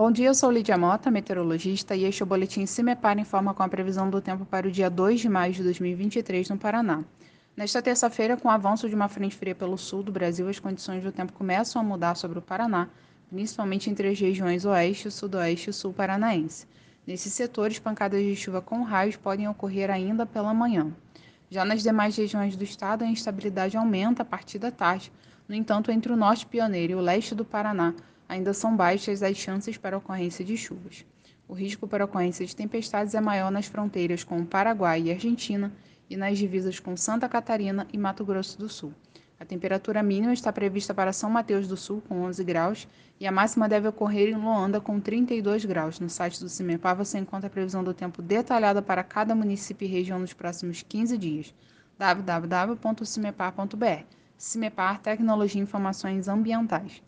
Bom dia, eu sou Lídia Mota, meteorologista, e este é o Boletim CIMEPAR informa com a previsão do tempo para o dia 2 de maio de 2023 no Paraná. Nesta terça-feira, com o avanço de uma frente fria pelo sul do Brasil, as condições do tempo começam a mudar sobre o Paraná, principalmente entre as regiões oeste, sudoeste e sul paranaense. Nesses setores, pancadas de chuva com raios podem ocorrer ainda pela manhã. Já nas demais regiões do estado, a instabilidade aumenta a partir da tarde. No entanto, entre o norte pioneiro e o leste do Paraná, ainda são baixas as chances para ocorrência de chuvas. O risco para ocorrência de tempestades é maior nas fronteiras com o Paraguai e Argentina e nas divisas com Santa Catarina e Mato Grosso do Sul. A temperatura mínima está prevista para São Mateus do Sul, com 11 graus, e a máxima deve ocorrer em Loanda, com 32 graus. No site do CIMEPAR você encontra a previsão do tempo detalhada para cada município e região nos próximos 15 dias. www.cimepar.br CIMEPAR Tecnologia e Informações Ambientais.